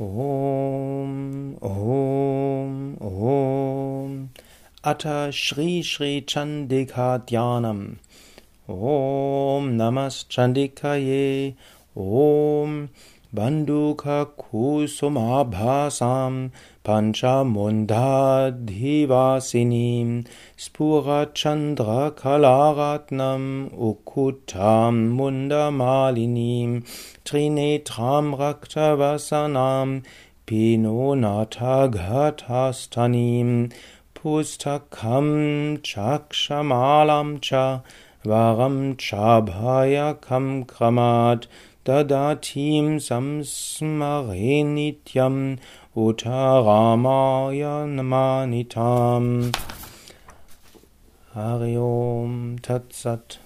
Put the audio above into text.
Om, Om, Om. Atta Shri Shri Chandika Dhyanam. Om Namas Chandikaye. Om Banduka Kusumabhasam Panchamundadhivasinim Spura Chandra Kalaratnam Ukutam Mundamalinim Trinetram Raktavasanam Pinonatagatastanim Pustakam Chakshamalam Cha Varam Dadatim samsmarenityam Uttaramaya namanitam Hariom Tatsat